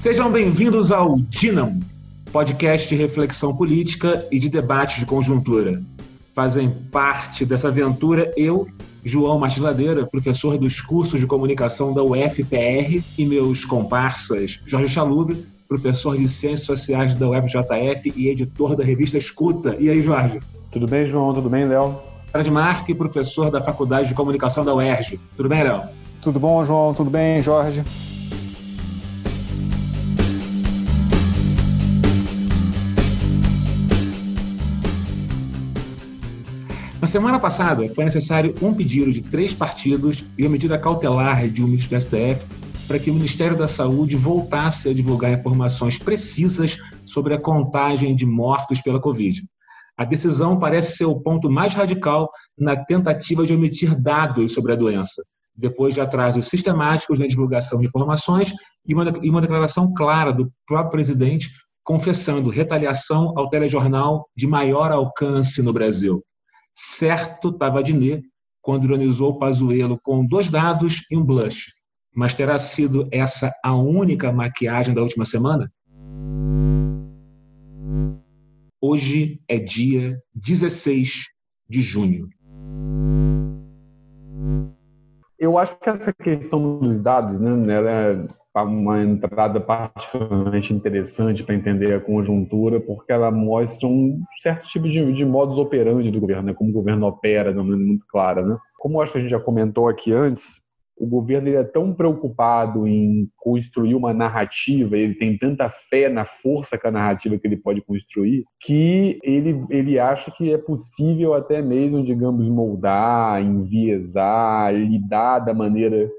Sejam bem-vindos ao Dínamo, podcast de reflexão política e de debate de conjuntura. Fazem parte dessa aventura eu, João Martins Ladeira, professor dos cursos de comunicação da UFPR, e meus comparsas Jorge Chalube, professor de Ciências Sociais da UFJF e editor da revista Escuta. E aí, Jorge? Tudo bem, João? Tudo bem, Léo? Fred Marque, professor da Faculdade de Comunicação da UERJ. Tudo bem, Léo? Tudo bom, João? Tudo bem, Jorge? Semana passada, foi necessário um pedido de três partidos e uma medida cautelar de um ministro do STF para que o Ministério da Saúde voltasse a divulgar informações precisas sobre a contagem de mortos pela Covid. A decisão parece ser o ponto mais radical na tentativa de omitir dados sobre a doença, depois de atrasos sistemáticos na divulgação de informações e uma, e uma declaração clara do próprio presidente confessando retaliação ao telejornal de maior alcance no Brasil. Certo estava Diné quando ironizou Pazuello com dois dados e um blush mas terá sido essa a única maquiagem da última semana? Hoje é dia 16 de junho. Eu acho que essa questão dos dados, né, ela é uma entrada particularmente interessante para entender a conjuntura, porque ela mostra um certo tipo de, de modus operandi do governo, né, como o governo opera de uma maneira muito clara. Né? Como acho que a gente já comentou aqui antes, o governo ele é tão preocupado em construir uma narrativa, ele tem tanta fé na força que a narrativa que ele pode construir, que ele, ele acha que é possível até mesmo, digamos, moldar, enviesar, lidar da maneira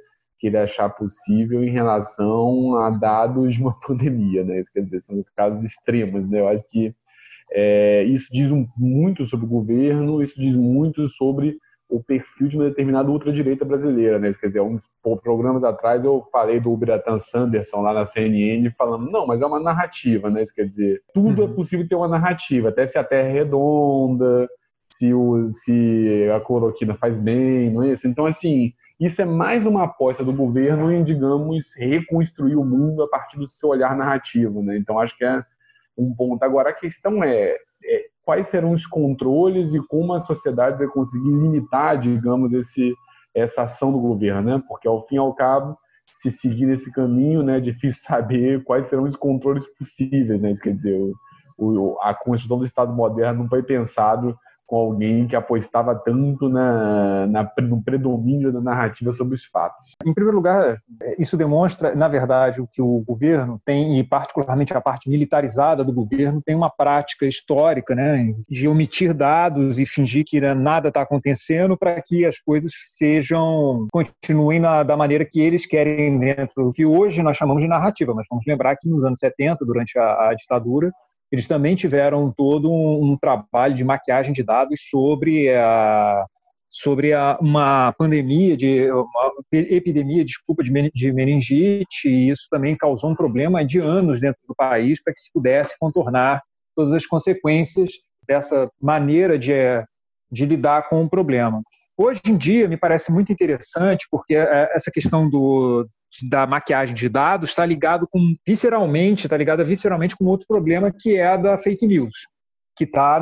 que ele achar possível em relação a dados de uma pandemia, né? Isso quer dizer, são casos extremos, né? Eu acho que é, isso diz muito sobre o governo, isso diz muito sobre o perfil de uma determinada ultradireita brasileira, né? Quer dizer, uns programas atrás eu falei do Biratan Sanderson lá na CNN falando, não, mas é uma narrativa, né? Isso quer dizer, tudo é uhum. é possível ter uma narrativa, até se a Terra é redonda, se, o, se a cloroquina faz bem, não é isso? Então, assim, isso é mais uma aposta do governo em, digamos, reconstruir o mundo a partir do seu olhar narrativo, né? Então, acho que é um ponto. Agora, a questão é, é quais serão os controles e como a sociedade vai conseguir limitar, digamos, esse, essa ação do governo, né? Porque ao fim e ao cabo, se seguir esse caminho, né, é difícil saber quais serão os controles possíveis, né? Isso quer dizer, o, o, a construção do Estado moderno não foi pensado com alguém que apostava tanto na, na, no predomínio da narrativa sobre os fatos. Em primeiro lugar, isso demonstra, na verdade, o que o governo tem, e particularmente a parte militarizada do governo, tem uma prática histórica né, de omitir dados e fingir que nada está acontecendo para que as coisas sejam, continuem na, da maneira que eles querem dentro do que hoje nós chamamos de narrativa, mas vamos lembrar que nos anos 70, durante a, a ditadura, eles também tiveram todo um, um trabalho de maquiagem de dados sobre a, sobre a, uma pandemia, de uma epidemia, desculpa, de, meningite, e isso também causou um problema de anos dentro do país para que se pudesse contornar todas as consequências dessa maneira de, de lidar com o problema. Hoje em dia, me parece muito interessante, porque é, essa questão do, da maquiagem de dados está ligado com visceralmente, está ligada visceralmente com outro problema que é a da fake news, que está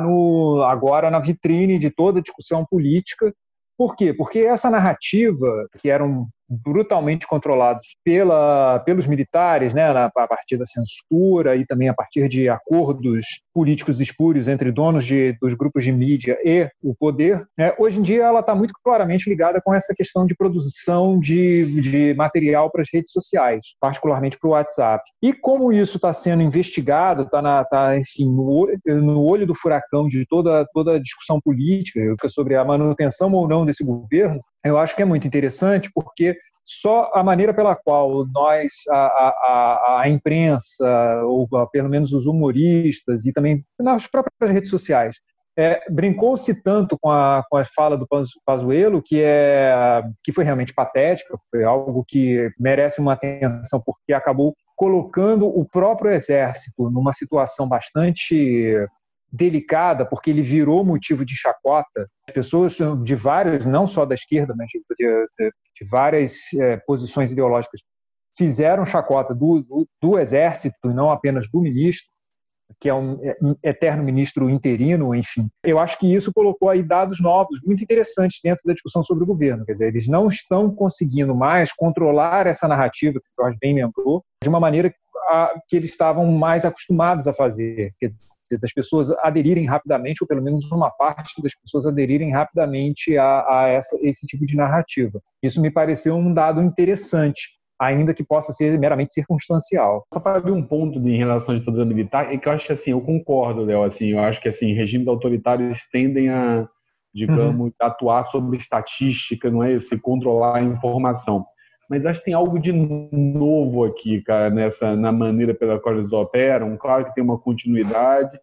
agora na vitrine de toda discussão política. Por quê? Porque essa narrativa, que eram brutalmente controlados pela, pelos militares, né, a partir da censura e também a partir de acordos políticos espúrios entre donos de, dos grupos de mídia e o poder, né, hoje em dia ela está muito claramente ligada com essa questão de produção de, de material para as redes sociais, particularmente para o WhatsApp. E como isso está sendo investigado, está tá, enfim, no, no olho do furacão de toda, toda a discussão política sobre a manutenção ou não desse governo, eu acho que é muito interessante porque só a maneira pela qual nós, a, a, a imprensa, ou pelo menos os humoristas e também nas próprias redes sociais, é, brincou-se tanto com a, com a fala do Pazuello que, é, que foi realmente patética, foi algo que merece uma atenção porque acabou colocando o próprio exército numa situação bastante delicada, porque ele virou motivo de chacota. Pessoas de vários, não só da esquerda, mas de, de, de várias é, posições ideológicas, fizeram chacota do, do, do exército e não apenas do ministro, que é um é, eterno ministro interino, enfim. Eu acho que isso colocou aí dados novos, muito interessantes dentro da discussão sobre o governo. Quer dizer, eles não estão conseguindo mais controlar essa narrativa que o Jorge bem lembrou, de uma maneira que eles estavam mais acostumados a fazer, quer dizer, das pessoas aderirem rapidamente, ou pelo menos uma parte das pessoas aderirem rapidamente a, a essa, esse tipo de narrativa. Isso me pareceu um dado interessante ainda que possa ser meramente circunstancial. Só para abrir um ponto em relação à ditadura militar, é que eu acho que assim, eu concordo, Léo, assim, eu acho que assim, regimes autoritários tendem a, digamos, uhum. atuar sobre estatística, não é, se controlar a informação. Mas acho que tem algo de novo aqui, cara, nessa na maneira pela qual eles operam. Claro que tem uma continuidade,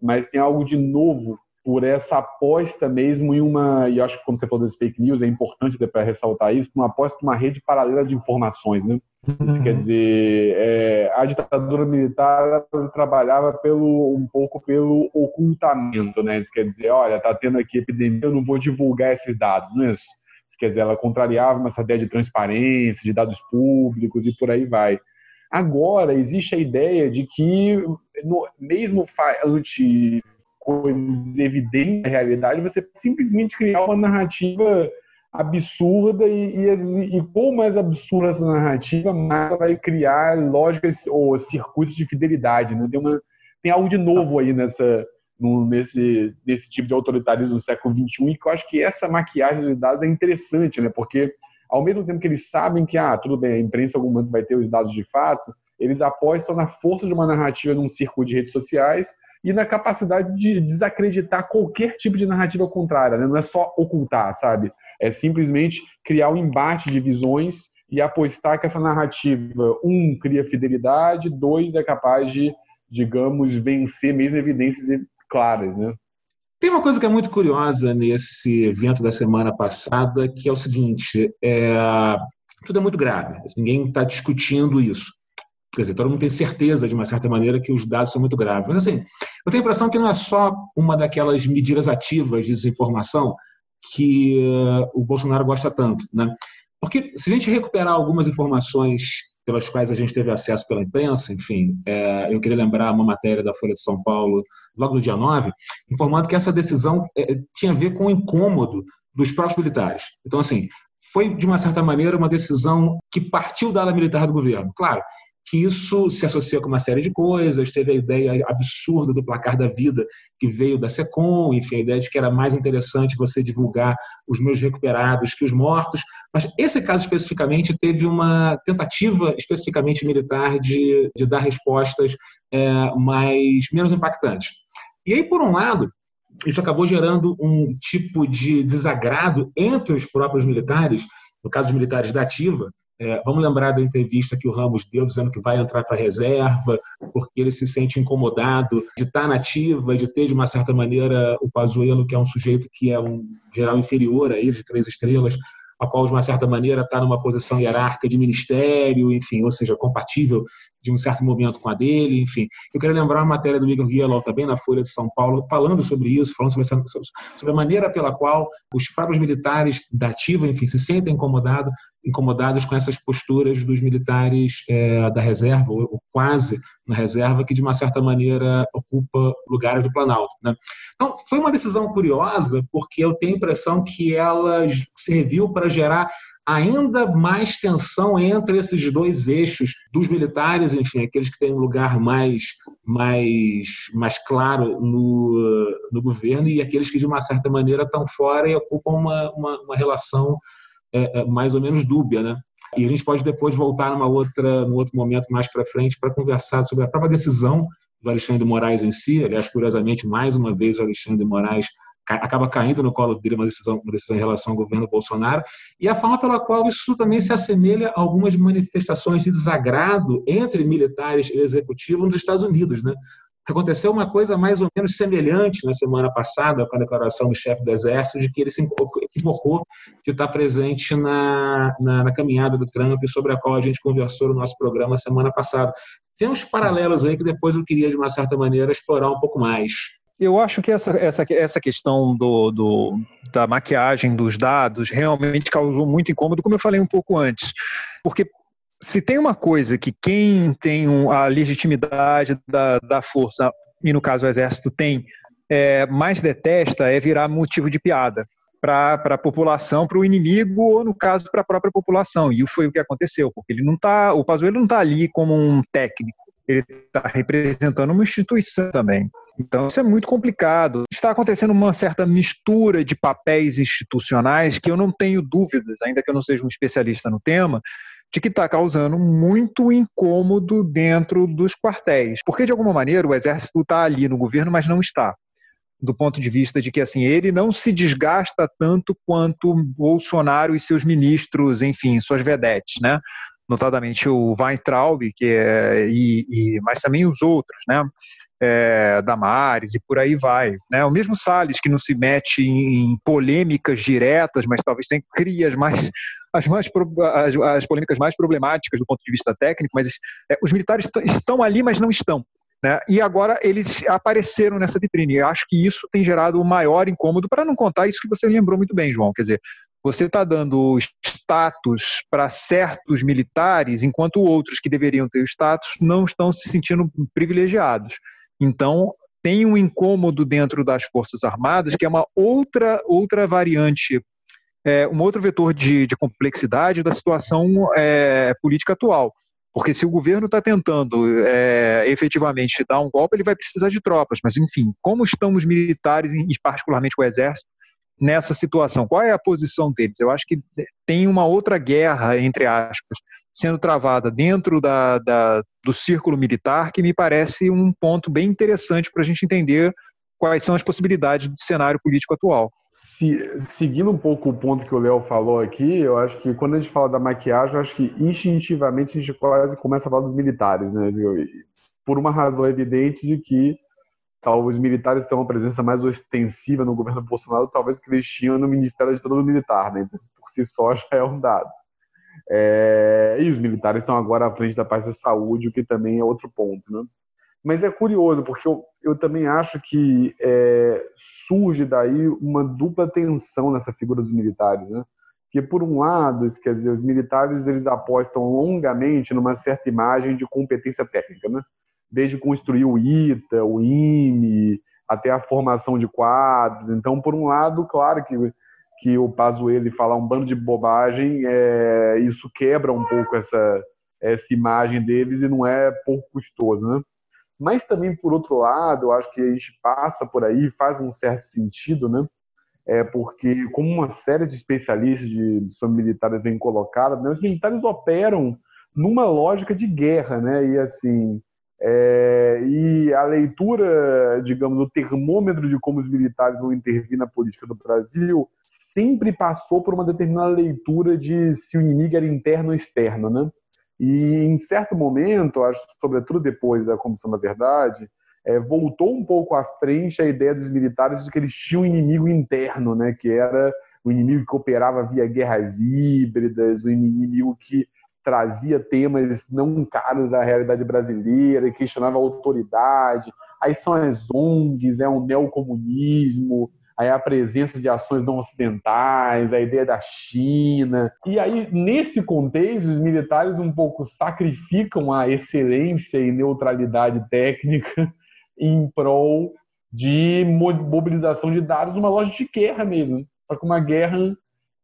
mas tem algo de novo por essa aposta mesmo em uma, e acho que como você falou das fake news, é importante para ressaltar isso, uma aposta em uma rede paralela de informações, né? Isso uhum. quer dizer, é, a ditadura militar trabalhava pelo, um pouco pelo ocultamento, né? Isso quer dizer, olha, tá tendo aqui epidemia, eu não vou divulgar esses dados, não é isso? isso quer dizer, ela contrariava essa ideia de transparência, de dados públicos e por aí vai. Agora, existe a ideia de que, no, mesmo ante coisas evidentes da realidade, você simplesmente criar uma narrativa absurda e, e, e quanto mais absurda essa narrativa, mais ela vai criar lógicas ou circuitos de fidelidade. Né? Tem, uma, tem algo de novo aí nessa, no, nesse, nesse tipo de autoritarismo do século XXI e que eu acho que essa maquiagem dos dados é interessante, né? porque ao mesmo tempo que eles sabem que, ah, tudo bem, a imprensa em algum momento vai ter os dados de fato, eles apostam na força de uma narrativa num círculo de redes sociais e na capacidade de desacreditar qualquer tipo de narrativa contrária. Né? Não é só ocultar, sabe? É simplesmente criar um embate de visões e apostar que essa narrativa, um, cria fidelidade, dois, é capaz de, digamos, vencer mesmo evidências claras, né? Tem uma coisa que é muito curiosa nesse evento da semana passada, que é o seguinte: é, tudo é muito grave, ninguém está discutindo isso. Quer dizer, todo mundo tem certeza, de uma certa maneira, que os dados são muito graves. Mas, assim, eu tenho a impressão que não é só uma daquelas medidas ativas de desinformação que uh, o Bolsonaro gosta tanto, né? Porque se a gente recuperar algumas informações pelas quais a gente teve acesso pela imprensa, enfim, é, eu queria lembrar uma matéria da Folha de São Paulo, logo no dia 9, informando que essa decisão é, tinha a ver com o incômodo dos próprios militares. Então, assim, foi, de uma certa maneira, uma decisão que partiu da ala militar do governo. Claro, que isso se associa com uma série de coisas. Teve a ideia absurda do placar da vida, que veio da SECOM, enfim, a ideia de que era mais interessante você divulgar os meus recuperados que os mortos. Mas esse caso especificamente teve uma tentativa especificamente militar de, de dar respostas é, mais menos impactantes. E aí, por um lado, isso acabou gerando um tipo de desagrado entre os próprios militares, no caso dos militares da ativa, é, vamos lembrar da entrevista que o Ramos deu, dizendo que vai entrar para a reserva, porque ele se sente incomodado de estar nativa, de ter, de uma certa maneira, o Pazuello, que é um sujeito que é um geral inferior a ele, de três estrelas, a qual, de uma certa maneira, está numa posição hierárquica de ministério, enfim, ou seja, compatível de um certo momento com a dele, enfim. Eu queria lembrar uma matéria do Igor Guielol, também na Folha de São Paulo, falando sobre isso, falando sobre, essa, sobre a maneira pela qual os próprios militares da ativa, enfim, se sentem incomodados incomodados com essas posturas dos militares é, da reserva, ou, quase na reserva, que de uma certa maneira ocupa lugares do Planalto. Né? Então, foi uma decisão curiosa, porque eu tenho a impressão que ela serviu para gerar ainda mais tensão entre esses dois eixos dos militares, enfim, aqueles que têm um lugar mais, mais, mais claro no, no governo e aqueles que, de uma certa maneira, estão fora e ocupam uma, uma, uma relação é, é, mais ou menos dúbia, né? E a gente pode depois voltar numa outra, num outro momento mais para frente para conversar sobre a própria decisão do Alexandre de Moraes em si. Aliás, curiosamente, mais uma vez o Alexandre de Moraes acaba caindo no colo dele uma decisão, uma decisão em relação ao governo Bolsonaro e a forma pela qual isso também se assemelha a algumas manifestações de desagrado entre militares e executivo nos Estados Unidos, né? Aconteceu uma coisa mais ou menos semelhante na semana passada com a declaração do chefe do Exército de que ele se equivocou de estar presente na, na, na, caminhada do Trump, sobre a qual a gente conversou no nosso programa semana passada. Tem uns paralelos aí que depois eu queria, de uma certa maneira, explorar um pouco mais. Eu acho que essa, essa, essa questão do, do, da maquiagem dos dados realmente causou muito incômodo, como eu falei um pouco antes. Porque se tem uma coisa que quem tem a legitimidade da, da força, e no caso o exército tem, é, mais detesta é virar motivo de piada para a população, para o inimigo, ou no caso, para a própria população. E foi o que aconteceu, porque ele não tá, o Pazuello não está ali como um técnico, ele está representando uma instituição também. Então, isso é muito complicado. Está acontecendo uma certa mistura de papéis institucionais que eu não tenho dúvidas, ainda que eu não seja um especialista no tema, de que está causando muito incômodo dentro dos quartéis. Porque, de alguma maneira, o Exército está ali no governo, mas não está. Do ponto de vista de que assim ele não se desgasta tanto quanto Bolsonaro e seus ministros, enfim, suas vedetes, né? Notadamente o Weintraub, que é, e, e, mas também os outros, né? É, Damares e por aí vai. Né? O mesmo Salles, que não se mete em, polêmicas diretas, mas talvez tem, cria as, mais, as, mais, as, as polêmicas mais problemáticas do ponto de vista técnico, mas é, os militares estão ali, mas não estão. Né? E agora eles apareceram nessa vitrine. Eu acho que isso tem gerado o maior incômodo, para não contar isso que você lembrou muito bem, João. Quer dizer, você está dando status para certos militares, enquanto outros que deveriam ter o status não estão se sentindo privilegiados. Então, tem um incômodo dentro das Forças Armadas, que é uma outra, outra variante, é, um outro vetor de, de complexidade da situação é, política atual. Porque se o governo está tentando é, efetivamente dar um golpe, ele vai precisar de tropas. Mas, enfim, como estão os militares, e particularmente o Exército, nessa situação? Qual é a posição deles? Eu acho que tem uma outra guerra, entre aspas, sendo travada dentro da, da, do círculo militar, que me parece um ponto bem interessante para a gente entender quais são as possibilidades do cenário político atual. Se, seguindo um pouco o ponto que o Léo falou aqui, eu acho que quando a gente fala da maquiagem, eu acho que instintivamente a gente quase começa a falar dos militares, né? Por uma razão evidente de que talvez os militares têm uma presença mais ostensiva no governo Bolsonaro, talvez que eles tinham no Ministério de Todo Militar, né? Então, por si só já é um dado. É, e os militares estão agora à frente da parte da saúde, o que também é outro ponto. Né? Mas é curioso, porque eu, eu também acho que é, surge daí uma dupla tensão nessa figura dos militares. Né? Que, por um lado, quer dizer, os militares eles apostam longamente numa certa imagem de competência técnica, né? Desde construir o ITA, o IME, até a formação de quadros. Então, por um lado, claro que que o Pazuello falar um bando de bobagem, é, isso quebra um pouco essa, essa imagem deles e não é pouco custoso, né? Mas também, por outro lado, eu acho que a gente passa por aí, faz um certo sentido, né? É porque, como uma série de especialistas de, sobre militares vem colocada, né, os militares operam numa lógica de guerra, né? E assim, é, e a leitura, digamos, o termômetro de como os militares vão intervir na política do Brasil sempre passou por uma determinada leitura de se o inimigo era interno ou externo, né? E em certo momento, acho sobretudo depois da Comissão da Verdade, é, voltou um pouco à frente a ideia dos militares de que eles tinham um inimigo interno, né? Que era o inimigo que operava via guerras híbridas, o inimigo que trazia temas não caros à realidade brasileira e questionava a autoridade. Aí são as ONGs, é um neocomunismo, aí a presença de ações não ocidentais, a ideia da China. E aí, nesse contexto, os militares um pouco sacrificam a excelência e neutralidade técnica em prol de mobilização de dados numa loja de guerra mesmo. Só que uma guerra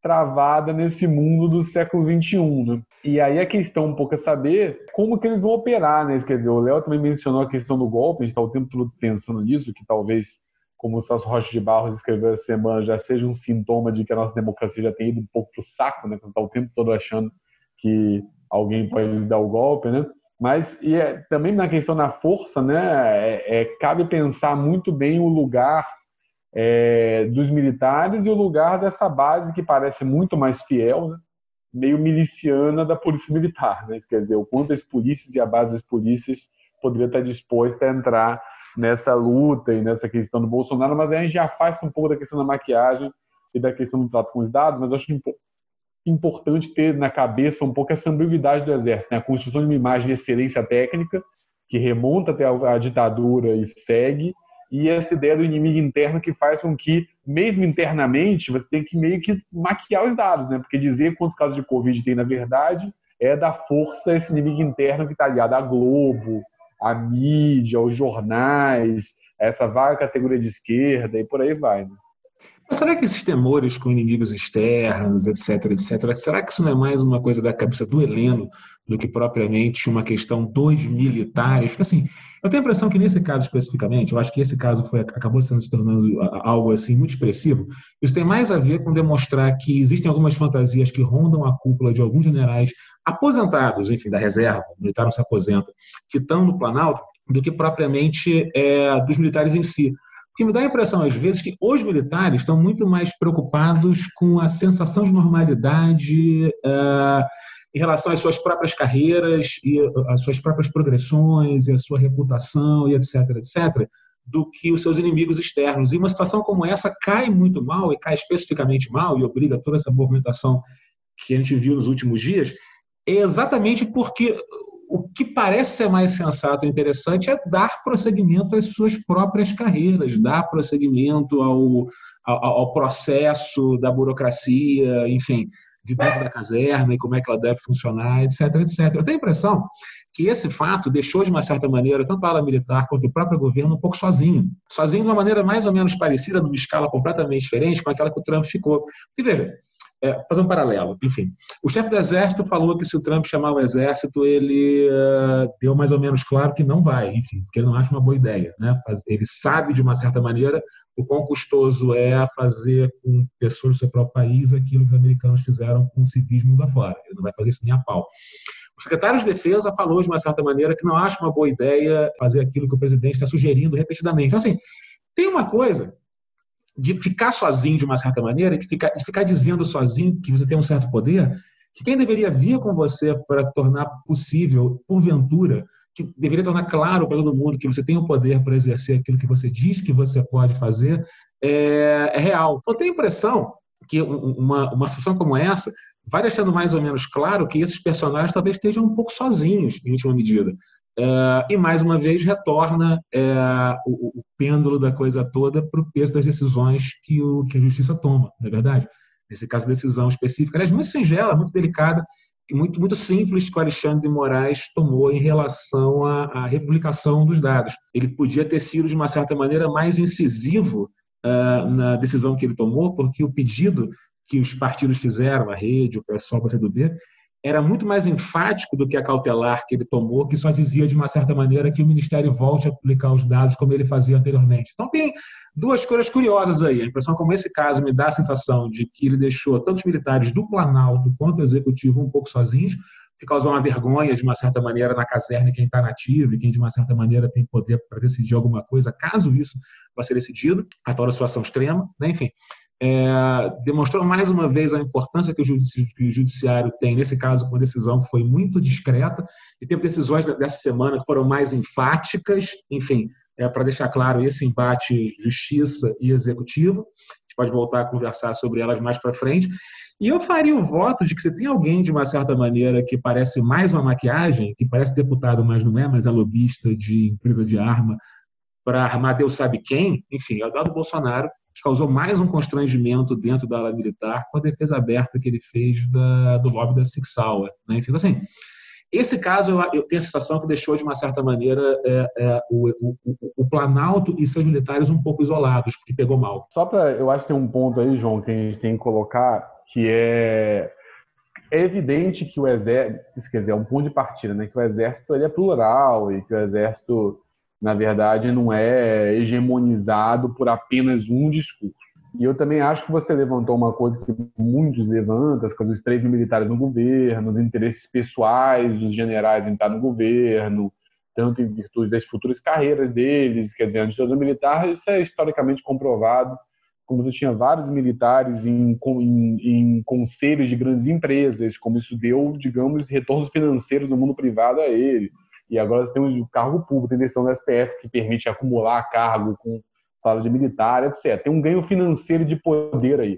travada nesse mundo do século XXI. Né? E aí a questão um pouco é saber como que eles vão operar, né? Quer dizer, o Léo também mencionou a questão do golpe, a gente está o tempo todo pensando nisso, que talvez, como o Celso Rocha de Barros escreveu essa semana, já seja um sintoma de que a nossa democracia já tem ido um pouco pro saco, né? Você está o tempo todo achando que alguém pode dar o golpe, né? Mas e é, também na questão da força, né? É, é, cabe pensar muito bem o lugar é, dos militares e o lugar dessa base que parece muito mais fiel, né? meio miliciana da polícia militar, né? quer dizer, o quanto as polícias e a base das polícias poderia estar disposta a entrar nessa luta e nessa questão do Bolsonaro, mas aí a gente já afasta um pouco da questão da maquiagem e da questão do trato com os dados, mas acho importante ter na cabeça um pouco essa ambiguidade do Exército, né? a construção de uma imagem de excelência técnica que remonta até a ditadura e segue, e essa ideia do inimigo interno que faz com que, mesmo internamente, você tem que meio que maquiar os dados, né? Porque dizer quantos casos de Covid tem na verdade é da força esse inimigo interno que está ligado à Globo, à mídia, aos jornais, essa vaga categoria de esquerda e por aí vai. Né? Mas será que esses temores com inimigos externos, etc, etc, será que isso não é mais uma coisa da cabeça do Heleno do que propriamente uma questão dos militares? Porque assim, eu tenho a impressão que nesse caso especificamente, eu acho que esse caso foi, acabou sendo se tornando algo assim muito expressivo. Isso tem mais a ver com demonstrar que existem algumas fantasias que rondam a cúpula de alguns generais aposentados, enfim, da reserva, o militar não se aposenta, que estão no Planalto, do que propriamente é, dos militares em si que me dá a impressão, às vezes, que os militares estão muito mais preocupados com a sensação de normalidade uh, em relação às suas próprias carreiras e às suas próprias progressões e a sua reputação e etc, etc, do que os seus inimigos externos. E uma situação como essa cai muito mal e cai especificamente mal e obriga toda essa movimentação que a gente viu nos últimos dias, é exatamente porque o que parece ser mais sensato e interessante é dar prosseguimento às suas próprias carreiras, dar prosseguimento ao, ao, ao processo da burocracia, enfim, de dentro da caserna e como é que ela deve funcionar, etc, etc. Eu tenho a impressão que esse fato deixou, de uma certa maneira, tanto a ala militar quanto o próprio governo um pouco sozinho. Sozinho de uma maneira mais ou menos parecida, numa escala completamente diferente com aquela que o Trump ficou. E veja, é, fazer um paralelo, enfim. O chefe do exército falou que se o Trump chamar o exército, ele uh, deu mais ou menos claro que não vai, enfim, porque ele não acha uma boa ideia. Né? Ele sabe, de uma certa maneira, o quão custoso é fazer com pessoas do seu próprio país aquilo que os americanos fizeram com o civismo da fora. Ele não vai fazer isso nem a pau. O secretário de Defesa falou, de uma certa maneira, que não acha uma boa ideia fazer aquilo que o presidente está sugerindo repetidamente. Então, assim, tem uma coisa de ficar sozinho de uma certa maneira, de ficar, de ficar dizendo sozinho que você tem um certo poder, que quem deveria vir com você para tornar possível, porventura, que deveria tornar claro para todo mundo que você tem o poder para exercer aquilo que você diz que você pode fazer, é, é real. Eu tenho a impressão que uma, uma situação como essa vai deixando mais ou menos claro que esses personagens talvez estejam um pouco sozinhos, em última medida. É, e mais uma vez retorna é, o, o, pêndulo da coisa toda para o peso das decisões que, o, que a justiça toma, não é verdade? Nesse caso, decisão específica, aliás, muito singela, muito delicada e muito, muito simples que o Alexandre de Moraes tomou em relação à, à republicação dos dados. Ele podia ter sido, de uma certa maneira, mais incisivo uh, na decisão que ele tomou, porque o pedido que os partidos fizeram, a rede, o PSOL, o PCdoB, era muito mais enfático do que a cautelar que ele tomou, que só dizia de uma certa maneira que o Ministério volte a publicar os dados como ele fazia anteriormente. Então tem duas coisas curiosas aí. A impressão como esse caso me dá a sensação de que ele deixou tanto os militares do Planalto quanto o Executivo um pouco sozinhos, que causou uma vergonha, de uma certa maneira, na caserna quem está nativo e quem, de uma certa maneira, tem poder para decidir alguma coisa, caso isso vá ser decidido, a tal situação extrema, né? enfim é, demonstrou mais uma vez a importância que o, judiciário tem, nesse caso, com a decisão que foi muito discreta, e teve decisões dessa semana que foram mais enfáticas, enfim, é, para deixar claro esse embate justiça e executivo. A gente pode voltar a conversar sobre elas mais para frente. E eu faria o voto de que se tem alguém, de uma certa maneira, que parece mais uma maquiagem, que parece deputado, mas não é, mas é lobista de empresa de arma, para armar Deus sabe quem, enfim, é o Dado Bolsonaro, causou mais um constrangimento dentro da ala militar com a defesa aberta que ele fez da, do lobby da Six Sauer. Né? Enfim, assim, esse caso eu, tenho a sensação que deixou, de uma certa maneira, é, é, o, o, o, Planalto e seus militares um pouco isolados, porque pegou mal. Só para. Eu acho que tem um ponto aí, João, que a gente tem que colocar, que é. É evidente que o exército, quer dizer, é um ponto de partida, né? Que o exército ele é plural e que o exército na verdade, não é hegemonizado por apenas um discurso. E eu também acho que você levantou uma coisa que muitos levantam, as coisas dos três mil militares no governo, os interesses pessoais dos generais em estar no governo, tanto em virtude das futuras carreiras deles, quer dizer, a ditadura militar, isso é historicamente comprovado, como você tinha vários militares em, em, em conselhos de grandes empresas, como isso deu, digamos, retornos financeiros no mundo privado a ele e agora você tem o cargo público, tem decisão do STF que permite acumular cargo com salário de militar, etc. Tem um ganho financeiro de poder aí.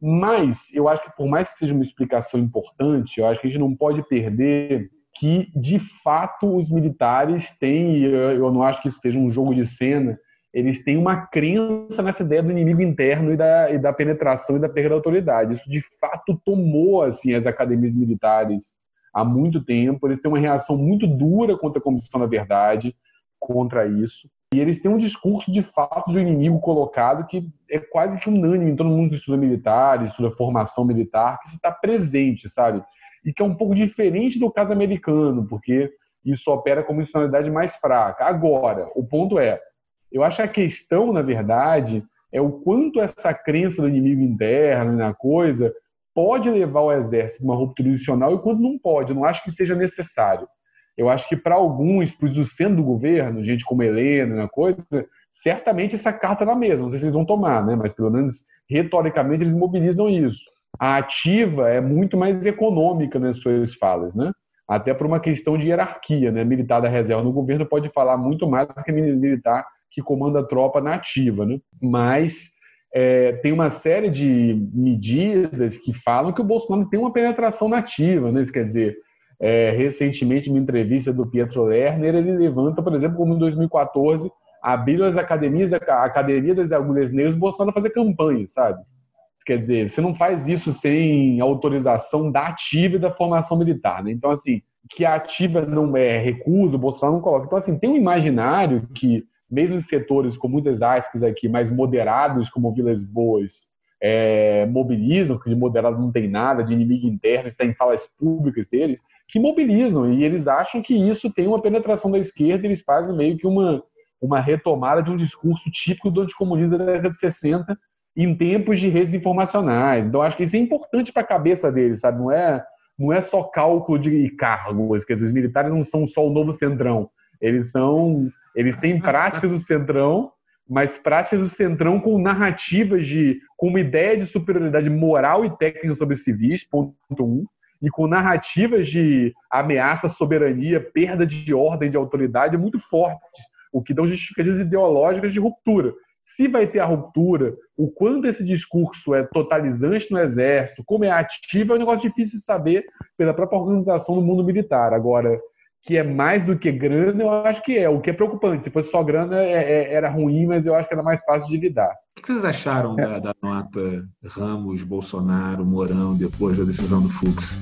Mas eu acho que por mais que seja uma explicação importante, eu acho que a gente não pode perder que de fato os militares têm, e eu não acho que isso seja um jogo de cena, eles têm uma crença nessa ideia do inimigo interno e da, e da penetração e da perda da autoridade. Isso de fato tomou assim as academias militares há muito tempo. Eles têm uma reação muito dura contra a Comissão da Verdade, contra isso. E eles têm um discurso de fato do inimigo colocado que é quase que unânime em todo mundo que estuda militar, estuda formação militar, que isso está presente, sabe? E que é um pouco diferente do caso americano, porque isso opera com uma institucionalidade mais fraca. Agora, o ponto é, eu acho que a questão, na verdade, é o quanto essa crença do inimigo interno na coisa pode levar o exército a uma ruptura institucional e quanto não pode. Eu não acho que seja necessário. Eu acho que para alguns, para os centro do governo, gente como Helena, na coisa, certamente essa carta é na mesa. Não sei se eles vão tomar, né? mas pelo menos retoricamente eles mobilizam isso. A ativa é muito mais econômica nas suas falas, né? até por uma questão de hierarquia. Né? Militar da reserva no governo pode falar muito mais do que militar que comanda a tropa nativa, né? Mas é, tem uma série de medidas que falam que o Bolsonaro tem uma penetração nativa, né? Isso quer dizer, é, recentemente, numa entrevista do Pietro Lerner, ele levanta, por exemplo, como em 2014, abriram as academias, a Academia das Agulhas Negras, o Bolsonaro fazer campanha, sabe? Isso quer dizer, você não faz isso sem autorização da ativa e da formação militar, né? Então, assim, que a ativa não é recusa, o Bolsonaro não coloca. Então, assim, tem um imaginário que mesmo em setores com muitas aspas aqui, mais moderados, como Vilas Boas, é, mobilizam, que de moderado não tem nada, de inimigo interno, está em falas públicas deles, que mobilizam, e eles acham que isso tem uma penetração da esquerda, eles fazem meio que uma, uma retomada de um discurso típico do anticomunismo da década de 60, em tempos de redes informacionais. Então, acho que isso é importante para a cabeça deles, sabe? Não é, não é só cálculo de cargos, dizer, os militares não são só o novo centrão, eles são eles têm práticas do Centrão, mas práticas do Centrão com narrativas de. com uma ideia de superioridade moral e técnica sobre civis, ponto um, e com narrativas de ameaça à soberania, perda de ordem, de autoridade muito fortes, o que dão justificativas ideológicas de ruptura. Se vai ter a ruptura, o quanto esse discurso é totalizante no exército, como é ativo, é um negócio difícil de saber pela própria organização do mundo militar. Agora, que é mais do que grana, eu acho que é. O que é preocupante. Se fosse só grana, é, é, era ruim, mas eu acho que era mais fácil de lidar. O que vocês acharam da, da nota Ramos, Bolsonaro, Mourão, depois da decisão do Fux?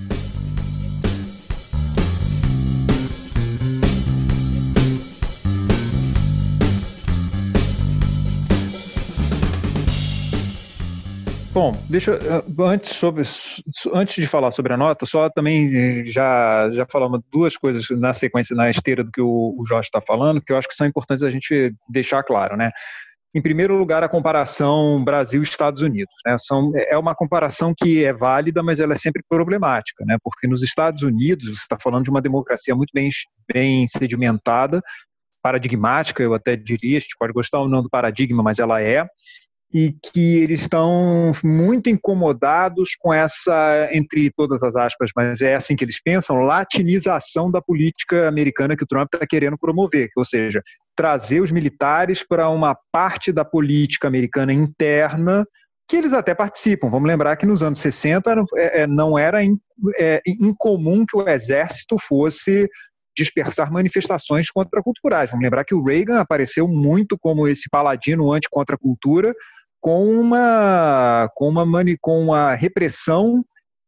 Bom, deixa eh, antes sobre antes de falar sobre a nota, só também eh, já já falamos duas coisas na sequência na esteira do que o, o Jorge está falando, que eu acho que são importantes a gente deixar claro, né? Em primeiro lugar, a comparação Brasil-Estados Unidos. Né? São, é uma comparação que é válida, mas ela é sempre problemática, né? porque nos Estados Unidos você está falando de uma democracia muito bem, bem sedimentada, paradigmática, eu até diria, a gente pode gostar ou não do paradigma, mas ela é, e que eles estão muito incomodados com essa, entre todas as aspas, mas é assim que eles pensam, latinização da política americana que o Trump está querendo promover, ou seja, trazer os militares para uma parte da política americana interna que eles até participam. Vamos lembrar que nos anos 60 é, é, não era é, incomum que o exército fosse dispersar manifestações contraculturais. Vamos lembrar que o Reagan apareceu muito como esse paladino anti-contracultura, com uma com uma com uma repressão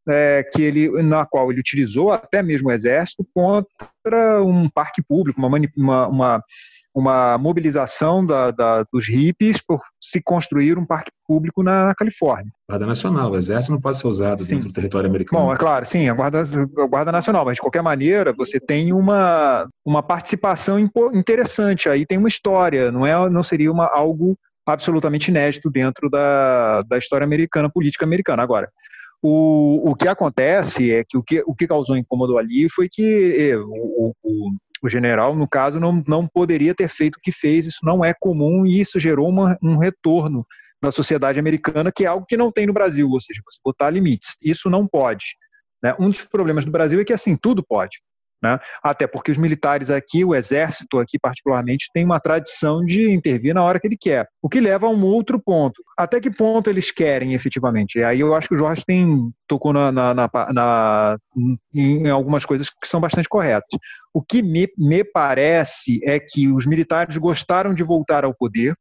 é, que ele na qual ele utilizou até mesmo o exército contra um parque público, uma uma, uma, uma mobilização da, da, dos hippies por se construir um parque público na, na, Califórnia. Guarda Nacional, o exército não pode ser usado sim. dentro do território americano. Bom, é claro, sim, a Guarda, a Guarda Nacional, mas de qualquer maneira você tem uma, uma participação interessante, aí tem uma história, não, é, não seria uma, algo absolutamente inédito dentro da, da história americana, política americana. Agora, o, o que acontece é que o que, o que causou incômodo ali foi que eh, o, o, o, general, no caso, não, não poderia ter feito o que fez, isso não é comum e isso gerou uma, um retorno na sociedade americana, que é algo que não tem no Brasil, ou seja, você botar limites. Isso não pode. Né? Um dos problemas do Brasil é que assim, tudo pode. Né? Até porque os militares aqui, o exército aqui particularmente, tem uma tradição de intervir na hora que ele quer. O que leva a um outro ponto. Até que ponto eles querem efetivamente? E aí eu acho que o Jorge tem, tocou na, na, na, na em algumas coisas que são bastante corretas. O que me, me parece é que os militares gostaram de voltar ao poder,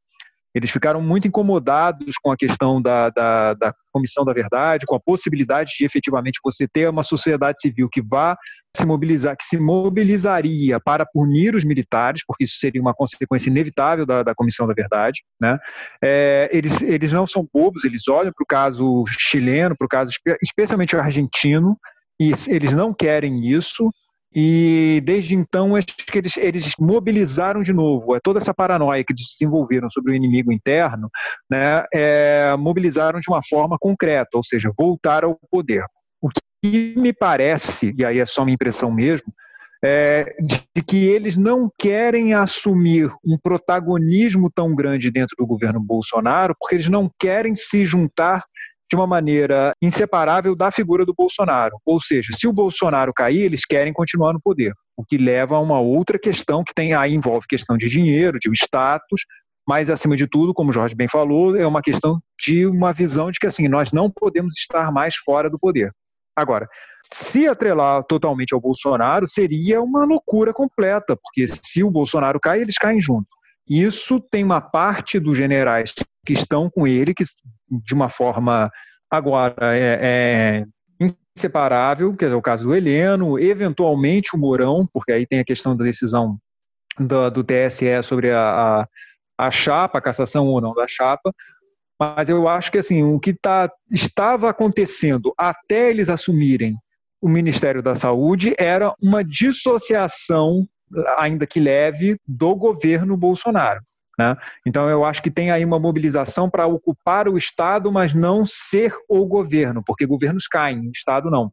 Eles ficaram muito incomodados com a questão da, da, da, Comissão da Verdade, com a possibilidade de efetivamente você ter uma sociedade civil que vá se mobilizar, que se mobilizaria para punir os militares, porque isso seria uma consequência inevitável da, da Comissão da Verdade. Né? É, eles, eles não são bobos, eles olham para o caso chileno, para o caso especialmente argentino, e eles não querem isso. E desde então, acho que eles, eles mobilizaram de novo é, toda essa paranoia que desenvolveram sobre o inimigo interno, né, é, mobilizaram de uma forma concreta, ou seja, voltaram ao poder. O que me parece, e aí é só uma impressão mesmo, é, de que eles não querem assumir um protagonismo tão grande dentro do governo Bolsonaro, porque eles não querem se juntar de uma maneira inseparável da figura do Bolsonaro. Ou seja, se o Bolsonaro cair, eles querem continuar no poder, o que leva a uma outra questão que tem aí envolve questão de dinheiro, de status, mas acima de tudo, como o Jorge bem falou, é uma questão de uma visão de que assim, nós não podemos estar mais fora do poder. Agora, se atrelar totalmente ao Bolsonaro seria uma loucura completa, porque se o Bolsonaro cai, eles caem junto. Isso tem uma parte dos generais que estão com ele, que de uma forma agora é, é inseparável, que é o caso do Heleno, eventualmente o Mourão, porque aí tem a questão da decisão do, do TSE sobre a, a, a, chapa, a cassação ou não da chapa, mas eu acho que assim o que tá, estava acontecendo até eles assumirem o Ministério da Saúde era uma dissociação, ainda que leve, do governo Bolsonaro. Né? Então, eu acho que tem aí uma mobilização para ocupar o Estado, mas não ser o governo, porque governos caem, Estado não.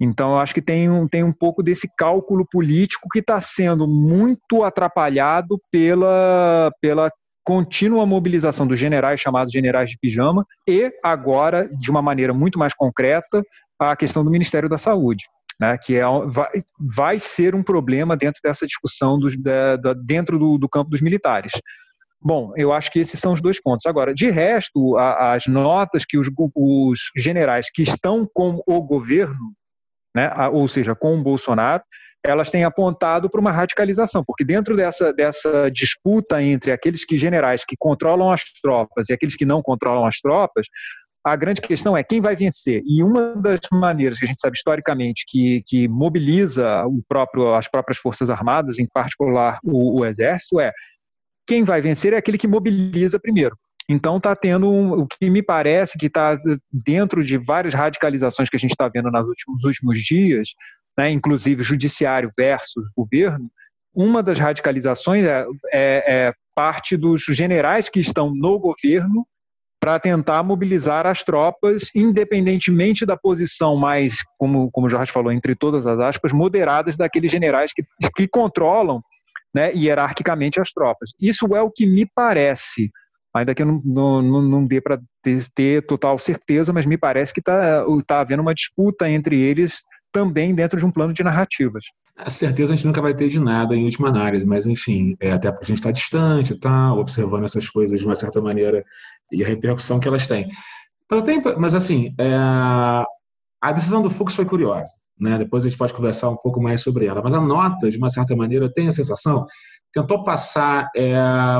Então, eu acho que tem um, tem um pouco desse cálculo político que está sendo muito atrapalhado pela, pela contínua mobilização dos generais, chamados generais de pijama, e agora, de uma maneira muito mais concreta, a questão do Ministério da Saúde né, que é, vai, vai ser um problema dentro dessa discussão dos, da, da, dentro do, do campo dos militares. Bom, eu acho que esses são os dois pontos. Agora, de resto, a, as notas que os, os, generais que estão com o governo, né, ou seja, com o Bolsonaro, elas têm apontado para uma radicalização, porque dentro dessa, dessa disputa entre aqueles que generais que controlam as tropas e aqueles que não controlam as tropas, a grande questão é quem vai vencer. E uma das maneiras que a gente sabe historicamente que, que mobiliza o próprio, as próprias Forças Armadas, em particular o, o Exército, é quem vai vencer é aquele que mobiliza primeiro. Então está tendo um, o que me parece que está dentro de várias radicalizações que a gente está vendo nos últimos, últimos dias, né, inclusive judiciário versus governo. Uma das radicalizações é, é, é parte dos generais que estão no governo para tentar mobilizar as tropas, independentemente da posição mais, como, como o Jorge falou, entre todas as aspas, moderadas daqueles generais que, que controlam né, hierarquicamente as tropas. Isso é o que me parece, ainda que eu não, não, não dê para ter, ter, total certeza, mas me parece que está tá havendo uma disputa entre eles também dentro de um plano de narrativas. A certeza a gente nunca vai ter de nada em última análise, mas enfim, é, até porque a gente está distante, tá observando essas coisas de uma certa maneira e a repercussão que elas têm. Mas assim, é, a decisão do Fux foi curiosa, né? Depois a gente pode conversar um pouco mais sobre ela. Mas a nota, de uma certa maneira, eu tenho a sensação, tentou passar, é,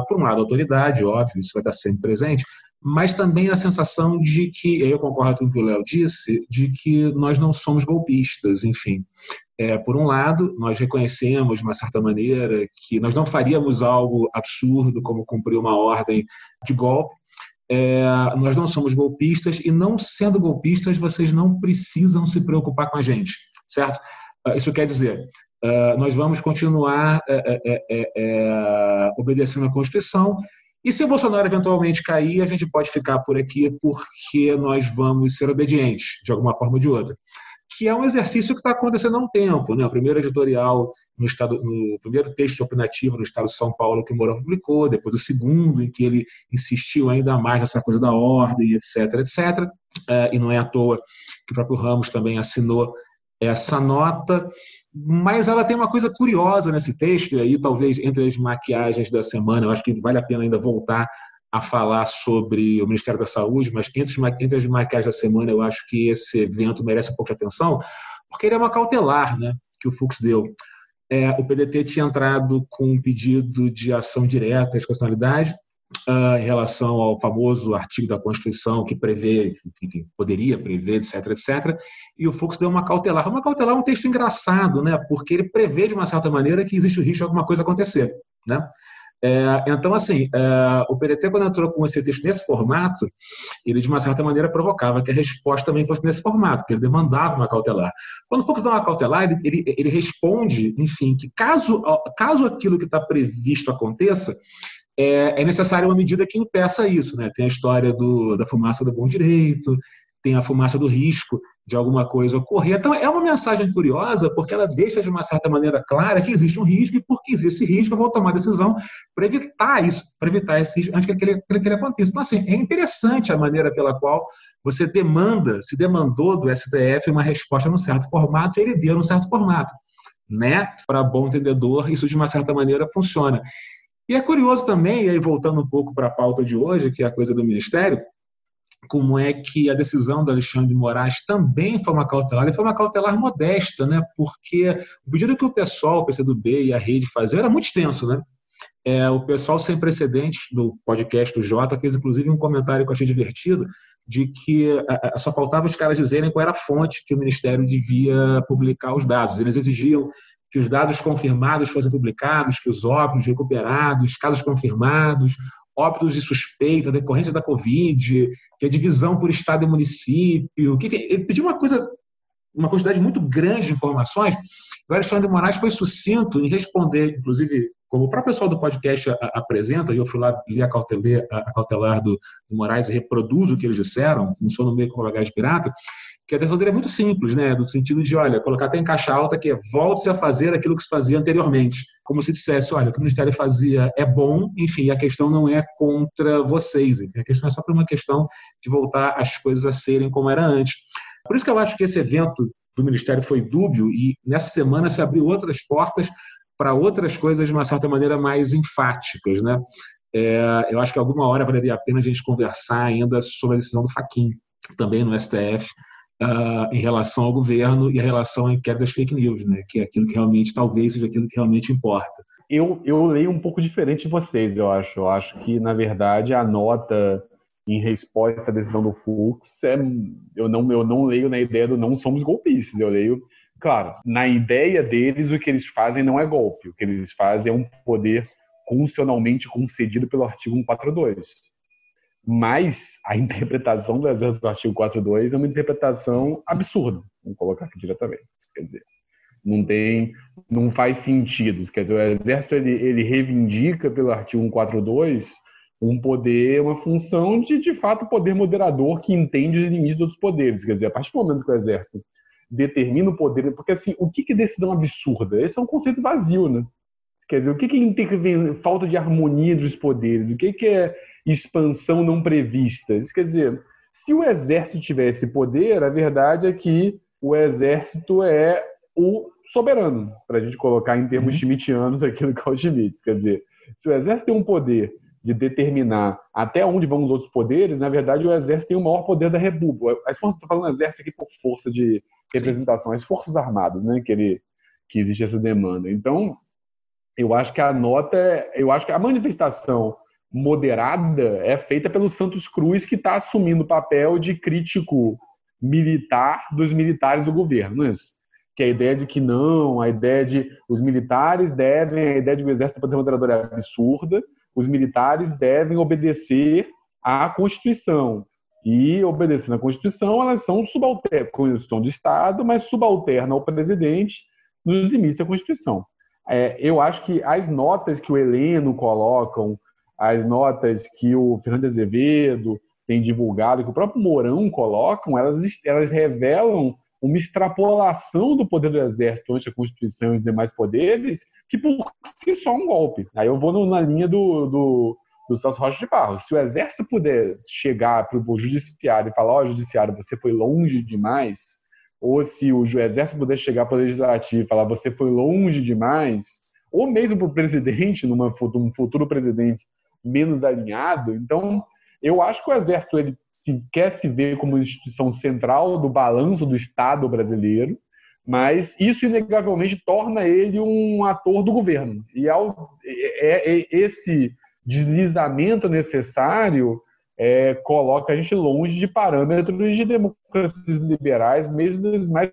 por um lado, autoridade, óbvio, isso vai estar sempre presente, mas também a sensação de que, eu concordo com o que o Léo disse, de que nós não somos golpistas, enfim. É, por um lado, nós reconhecemos, de uma certa maneira, que nós não faríamos algo absurdo como cumprir uma ordem de golpe, é, nós não somos golpistas e, não sendo golpistas, vocês não precisam se preocupar com a gente, certo? Ah, isso quer dizer, ah, nós vamos continuar é, obedecendo à Constituição e se o Bolsonaro eventualmente cair, a gente pode ficar por aqui porque nós vamos ser obedientes, de alguma forma ou de outra. Que é um exercício que está acontecendo há um tempo. Né? O primeiro editorial, no, estado, no primeiro texto opinativo no Estado de São Paulo que o Mourão publicou, depois o segundo, em que ele insistiu ainda mais nessa coisa da ordem, etc., etc. É, e não é à toa que o próprio Ramos também assinou essa nota, mas ela tem uma coisa curiosa nesse texto, e aí talvez entre as maquiagens da semana, eu acho que vale a pena ainda voltar a falar sobre o Ministério da Saúde, mas entre as maquiagens da semana eu acho que esse evento merece um pouco de atenção, porque ele é uma cautelar né, que o Fux deu. É, o PDT tinha entrado com um pedido de ação direta de constitucionalidade, em relação ao famoso artigo da Constituição que prevê, enfim, poderia prever, etc, etc, e o Fux deu uma cautelar. Uma cautelar é um texto engraçado, né? porque ele prevê, de uma certa maneira, que existe o risco de alguma coisa acontecer. Né? É, então, assim, é, o PDT, quando entrou com esse texto nesse formato, ele, de uma certa maneira, provocava que a resposta também fosse nesse formato, que ele demandava uma cautelar. Quando o Fux dá uma cautelar, ele, ele, ele responde, enfim, que caso, caso aquilo que está previsto aconteça, é, é necessária uma medida que impeça isso. Né? Tem a história do, da fumaça do bom direito, tem a fumaça do risco de alguma coisa ocorrer. Então, é uma mensagem curiosa, porque ela deixa de uma certa maneira clara que existe um risco e, porque existe esse risco, eu vou tomar decisão para evitar isso, para evitar esse risco antes que ele, que ele aconteça. Então, assim, é interessante a maneira pela qual você demanda, se demandou do STF uma resposta num certo formato e ele deu num certo formato. Né? Para bom entendedor, isso de uma certa maneira funciona. E é curioso também, e aí voltando um pouco para a pauta de hoje, que é a coisa do Ministério, como é que a decisão do Alexandre de Moraes também foi uma cautelar, e foi uma cautelar modesta, né? porque o pedido que o pessoal, o PCdoB e a rede faziam era muito extenso. Né? É, o pessoal sem precedentes do podcast do Jota fez inclusive um comentário que eu achei divertido, de que só faltava os caras dizerem qual era a fonte que o Ministério devia publicar os dados. Eles exigiam que os dados confirmados fossem publicados, que os óbitos recuperados, casos confirmados, óbitos de suspeita, decorrência da Covid, que a divisão por estado e município, que ele pediu uma coisa, uma quantidade muito grande de informações. O Alexandre Moraes foi sucinto em responder, inclusive, como o próprio pessoal do podcast apresenta, e eu fui lá ler a cautelar, a cautelar do, do Moraes e reproduzo o que eles disseram, funciona meio como bagagem pirata, que a decisão dele é muito simples, né? no sentido de, olha, colocar até em caixa alta que é volte-se a fazer aquilo que se fazia anteriormente. Como se dissesse, olha, o que o Ministério fazia é bom, enfim, a questão não é contra vocês, enfim, a questão é só para uma questão de voltar as coisas a serem como era antes. Por isso que eu acho que esse evento do Ministério foi dúbio e nessa semana se abriu outras portas para outras coisas de uma certa maneira mais enfáticas, né? É, eu acho que alguma hora valeria a pena a gente conversar ainda sobre a decisão do Faquin, também no STF, uh, em relação ao governo e a relação em queda das fake news, né? que é aquilo que realmente, talvez, seja aquilo que realmente importa. Eu, eu leio um pouco diferente de vocês, eu acho. Eu acho que, na verdade, a nota em resposta à decisão do Fux, é, eu, não, eu não leio na ideia do não somos golpistas, eu leio, claro, na ideia deles, o que eles fazem não é golpe, o que eles fazem é um poder constitucionalmente concedido pelo artigo 142. Mas a interpretação do exército do artigo 42 é uma interpretação absurda, vamos colocar aqui diretamente. Quer dizer, não tem, não faz sentido. Quer dizer, o exército ele, ele reivindica pelo artigo 142 um poder, uma função de, de fato, poder moderador que entende os limites dos poderes. Quer dizer, a partir do momento que o exército determina o poder, porque assim, o que é decisão absurda? Esse é um conceito vazio, né? Quer dizer, o que é falta de harmonia dos poderes? O que é expansão não prevista. Isso quer dizer, se o exército tivesse poder, a verdade é que o exército é o soberano, para a gente colocar em termos uhum. schmittianos aqui no Carl Schmitz. Quer dizer, se o exército tem um poder de determinar até onde vão os outros poderes, na verdade o exército tem o maior poder da república. As forças, estou falando exército aqui por força de representação, Sim. as forças armadas, né, que, ele, que existe essa demanda. Então, eu acho que a nota, eu acho que a manifestação moderada é feita pelo Santos Cruz, que está assumindo o papel de crítico militar dos militares do governo. Não é isso? Que a ideia de que não, a ideia de os militares devem, a ideia de que o exército poder moderador é absurda, os militares devem obedecer à Constituição. E obedecendo à Constituição, elas são subalternas, Constituição de Estado, mas subalterna ao presidente nos limites da Constituição. É, eu acho que as notas que o Heleno colocam, as notas que o Fernando Azevedo tem divulgado, que o próprio Mourão colocam, elas, elas revelam uma extrapolação do poder do Exército ante a Constituição e os demais poderes, que por si só é um golpe. Aí eu vou na linha do, do, do Celso Rocha de Barros. Se o Exército puder chegar para o Judiciário e falar, ó, oh, Judiciário, você foi longe demais, ou se o Exército puder chegar para o Legislativo e falar, você foi longe demais, ou mesmo para o presidente, num futuro presidente, menos alinhado. Então, eu acho que o Exército ele quer se ver como instituição central do balanço do Estado brasileiro, mas isso inegavelmente torna ele um ator do governo. E ao, é, é, é esse deslizamento necessário é, coloca a gente longe de parâmetros de democracias liberais, mesmo dos mais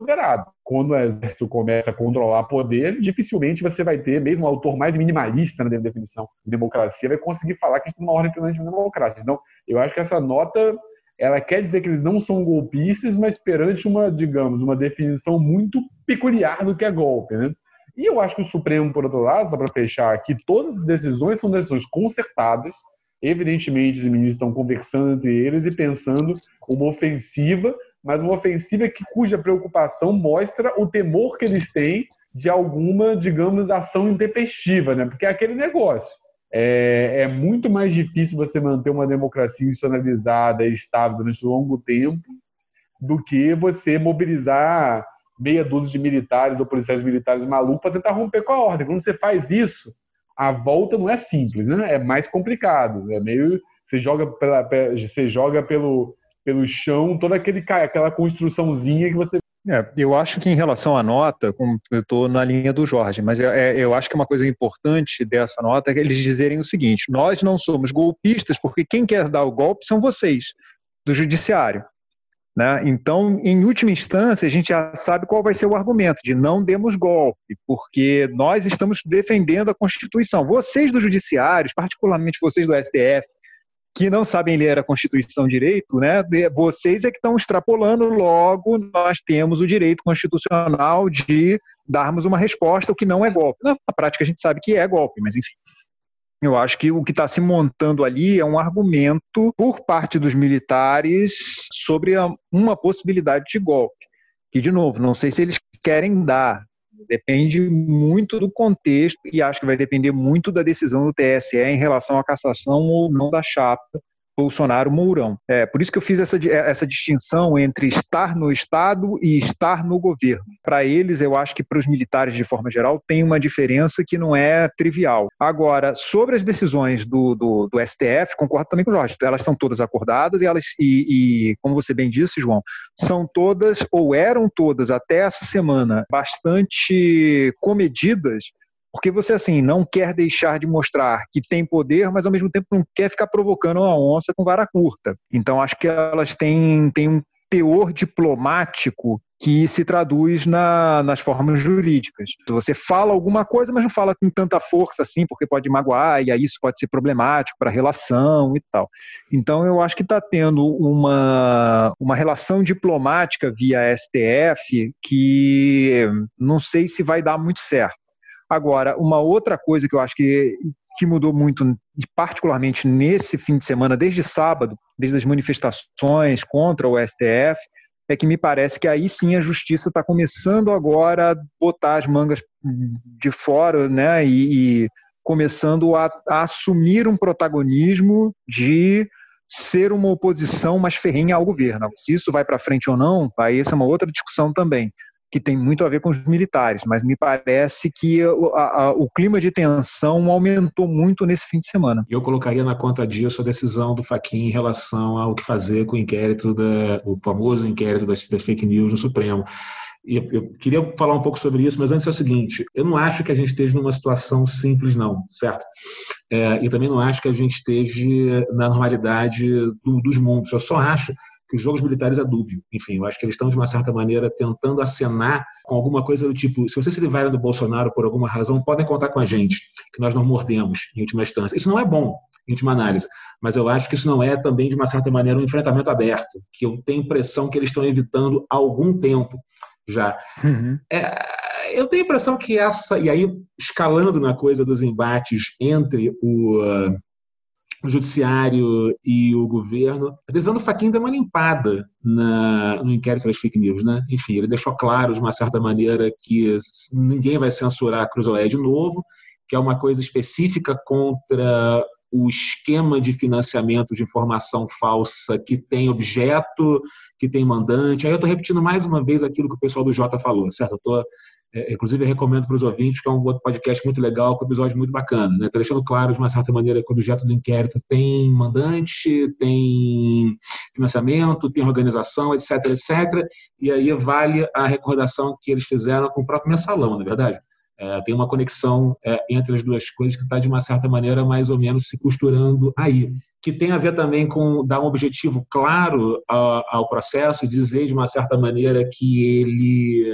moderados. Quando o exército começa a controlar poder, dificilmente você vai ter, mesmo o autor mais minimalista na definição de democracia, vai conseguir falar que a gente tem uma ordem finalmente democrática. Então, eu acho que essa nota ela quer dizer que eles não são golpistas, mas perante uma, digamos, uma definição muito peculiar do que é golpe, né? E eu acho que o Supremo, por outro lado, dá para fechar aqui, todas as decisões são decisões concertadas, Evidentemente, os ministros estão conversando entre eles e pensando uma ofensiva, mas uma ofensiva que, cuja preocupação mostra o temor que eles têm de alguma, digamos, ação intempestiva, né? Porque é aquele negócio. É, é muito mais difícil você manter uma democracia institucionalizada e estável durante um longo tempo do que você mobilizar meia dúzia de militares ou policiais militares malucos para tentar romper com a ordem. Quando você faz isso, a volta não é simples, né? É mais complicado. É meio você joga pela, você joga pelo pelo chão toda aquele aquela construçãozinha que você é, eu acho que em relação à nota, eu estou na linha do Jorge, mas é, eu acho que uma coisa importante dessa nota é eles dizerem o seguinte: nós não somos golpistas porque quem quer dar o golpe são vocês, do judiciário. Né? Então, em última instância, a gente já sabe qual vai ser o argumento de não demos golpe, porque nós estamos defendendo a Constituição. Vocês do Judiciário, particularmente vocês do STF, que não sabem ler a Constituição direito, né? vocês é que estão extrapolando, logo nós temos o direito constitucional de darmos uma resposta, o que não é golpe. Na prática, a gente sabe que é golpe, mas enfim. Eu acho que o que está se montando ali é um argumento por parte dos militares sobre uma possibilidade de golpe. Que, de novo, não sei se eles querem dar. Depende muito do contexto e acho que vai depender muito da decisão do TSE em relação à cassação ou não da chapa Bolsonaro-Mourão. É, por isso que eu fiz essa, essa distinção entre estar no Estado e estar no governo. Para eles, eu acho que para os militares, de forma geral, tem uma diferença que não é trivial. Agora, sobre as decisões do, do, do STF, concordo também com o Jorge, elas estão todas acordadas e elas, e, e, como você bem disse, João, são todas, ou eram todas até essa semana, bastante comedidas porque você, assim, não quer deixar de mostrar que tem poder, mas ao mesmo tempo não quer ficar provocando uma onça com vara curta. Então, acho que elas têm, têm um teor diplomático que se traduz na, nas formas jurídicas. Você fala alguma coisa, mas não fala com tanta força assim, porque pode magoar, e aí isso pode ser problemático para a relação e tal. Então, eu acho que está tendo uma, uma relação diplomática via STF que não sei se vai dar muito certo. Agora, uma outra coisa que eu acho que, que mudou muito, particularmente nesse fim de semana, desde sábado, desde as manifestações contra o STF, é que me parece que aí sim a justiça está começando agora a botar as mangas de fora, né, e, e começando a, a, assumir um protagonismo de ser uma oposição mais ferrenha ao governo. Se isso vai para frente ou não, aí essa é uma outra discussão também que tem muito a ver com os militares, mas me parece que o, a, o clima de tensão aumentou muito nesse fim de semana. Eu colocaria na conta disso a decisão do Faquin em relação ao que fazer com o inquérito, da, o famoso inquérito das fake news no Supremo. E eu queria falar um pouco sobre isso, mas antes é o seguinte: eu não acho que a gente esteja numa situação simples, não, certo? É, e também não acho que a gente esteja na normalidade do, dos mundos. Eu só acho que os jogos militares é dúbio. Enfim, eu acho que eles estão, de uma certa maneira, tentando acenar com alguma coisa do tipo: se vocês se livrarem do Bolsonaro por alguma razão, podem contar com a gente, que nós não mordemos, em última instância. Isso não é bom, em última análise, mas eu acho que isso não é também, de uma certa maneira, um enfrentamento aberto, que eu tenho impressão que eles estão evitando há algum tempo já. Uhum. É, eu tenho a impressão que essa, e aí escalando na coisa dos embates entre o o judiciário e o governo. A decisão do Fachin deu uma limpada na, no inquérito das fake news, né? Enfim, ele deixou claro de uma certa maneira que ninguém vai censurar a Cruzoé de novo, que é uma coisa específica contra o esquema de financiamento de informação falsa que tem objeto, que tem mandante. Aí eu estou repetindo mais uma vez aquilo que o pessoal do Jota falou, certo? Eu estou é, inclusive, recomendo para os ouvintes, que é um outro podcast muito legal, com um episódio muito bacana. Né? Está deixando claro, de uma certa maneira, que o objeto do inquérito tem mandante, tem financiamento, tem organização, etc, etc. E aí vale a recordação que eles fizeram com o próprio mensalão, na é verdade? É, tem uma conexão é, entre as duas coisas que está, de uma certa maneira, mais ou menos se costurando aí. Que tem a ver também com dar um objetivo claro ao, ao processo, dizer de uma certa maneira que ele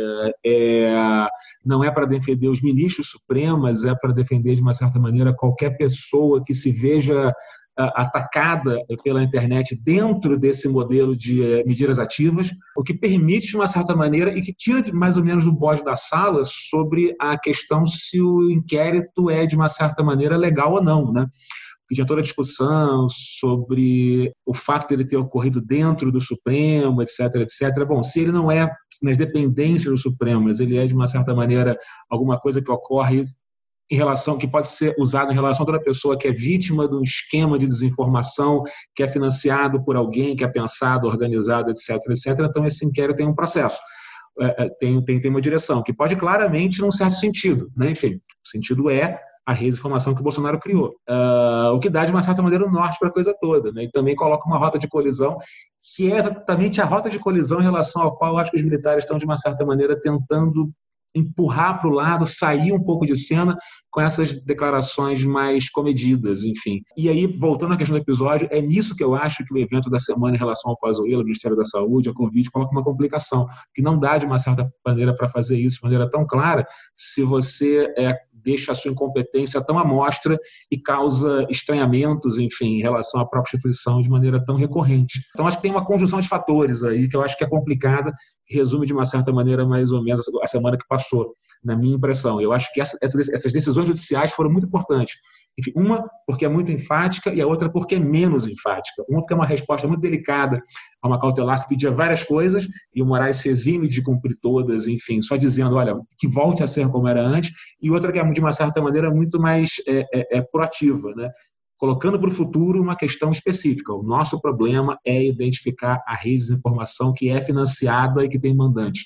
é, não é para defender os ministros supremos, é para defender de uma certa maneira qualquer pessoa que se veja atacada pela internet dentro desse modelo de eh, medidas ativas, o que permite, de uma certa maneira, e que tira mais ou menos do bode da sala sobre a questão se o inquérito é, de uma certa maneira, legal ou não. Né? Tinha toda a discussão sobre o fato dele ter ocorrido dentro do Supremo, etc, etc. Bom, se ele não é nas dependências do Supremo, mas ele é, de uma certa maneira, alguma coisa que ocorre em relação que pode ser usado em relação a toda pessoa que é vítima de um esquema de desinformação que é financiado por alguém que é pensado, organizado, etc, etc. Então esse inquérito tem um processo, é, é, tem, tem, tem uma direção que pode claramente, num certo sentido, né? Enfim, o sentido é a rede de informação que o Bolsonaro criou, uh, o que dá de uma certa maneira o norte para a coisa toda, né? E também coloca uma rota de colisão que é exatamente a rota de colisão em relação ao qual acho que os militares estão de uma certa maneira tentando empurrar para o lado, sair um pouco de cena com essas declarações mais comedidas, enfim. E aí, voltando à questão do episódio, é nisso que eu acho que o evento da semana em relação ao Pazuello, o Ministério da Saúde, a convite, coloca uma complicação, que não dá de uma certa maneira para fazer isso de maneira tão clara se você é, deixa a sua incompetência tão à mostra e causa estranhamentos, enfim, em relação à própria instituição de maneira tão recorrente. Então, acho que tem uma conjunção de fatores aí que eu acho que é complicada, que resume de uma certa maneira mais ou menos a semana que passou, na minha impressão. Eu acho que essas decisões judiciais foram muito importantes. Enfim, uma porque é muito enfática e a outra porque é menos enfática. Uma porque é uma resposta muito delicada a uma cautelar que pedia várias coisas e o Moraes se exime de cumprir todas, enfim, só dizendo, olha, que volte a ser como era antes. E outra que é, de uma certa maneira, muito mais é, é, é proativa, né? colocando para o futuro uma questão específica. O nosso problema é identificar a rede de informação que é financiada e que tem mandante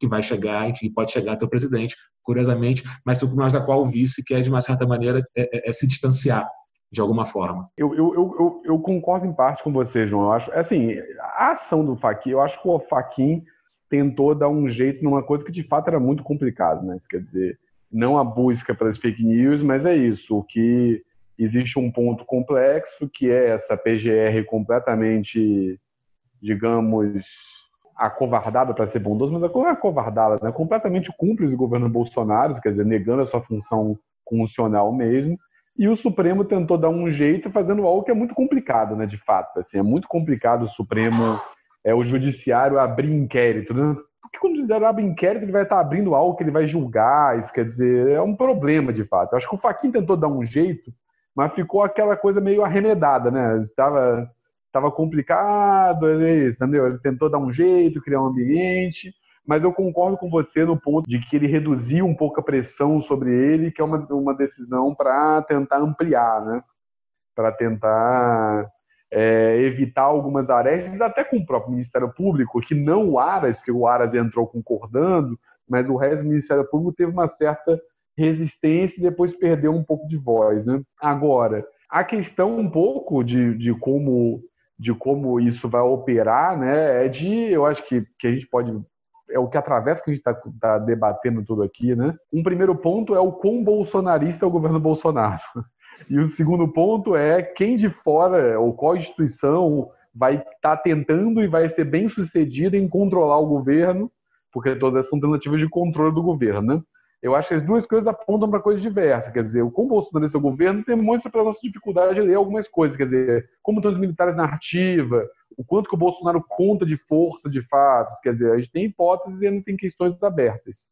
que vai chegar e que pode chegar até o presidente, curiosamente, mas mais da qual o vice quer, de uma certa maneira, é, é, é se distanciar de alguma forma. Eu, eu, eu, eu, concordo em parte com você, João. Eu acho, assim, a ação do Faquin, eu acho que o Faquin tentou dar um jeito numa coisa que de fato era muito complicado, né? Isso quer dizer, não a busca pelas fake news, mas é isso, o que existe um ponto complexo que é essa PGR completamente, digamos, acovardada para ser bondoso, mas é acovardada, né? completamente cúmplice do governo Bolsonaro, quer dizer, negando a sua função funcional mesmo. E o Supremo tentou dar um jeito fazendo algo que é muito complicado, né, de fato. Assim, é muito complicado o Supremo, é o judiciário abrir inquérito, né? Porque quando fizeram abrir inquérito, ele vai estar abrindo algo que ele vai julgar, isso quer dizer, é um problema de fato. Eu acho que o Faquin tentou dar um jeito, mas ficou aquela coisa meio arremedada, né? Estava estava complicado, é isso, entendeu? Ele tentou dar um jeito, criar um ambiente, mas eu concordo com você no ponto de que ele reduziu um pouco a pressão sobre ele, que é uma, uma decisão para tentar ampliar, né? Para tentar é, evitar algumas arestas, até com o próprio Ministério Público, que não o Aras, porque o Aras entrou concordando, mas o resto do Ministério Público teve uma certa resistência e depois perdeu um pouco de voz. Né? Agora, a questão um pouco de, de como de como isso vai operar, né, é de, eu acho que, que a gente pode é o que atravessa que a gente está tá debatendo tudo aqui, né? Um primeiro ponto é o quão bolsonarista é o governo Bolsonaro. E o segundo ponto é quem de fora ou qual instituição vai estar tá tentando e vai ser bem sucedida em controlar o governo, porque todas essas são tentativas de controle do governo, né? Eu acho que as duas coisas apontam para coisas diversas. Quer dizer, o Bolsonaro e seu governo, demonstra pela nossa dificuldade de ler algumas coisas. Quer dizer, como estão os militares na ativa, o quanto que o Bolsonaro conta de força de fatos. Quer dizer, a gente tem hipóteses e ainda tem questões abertas.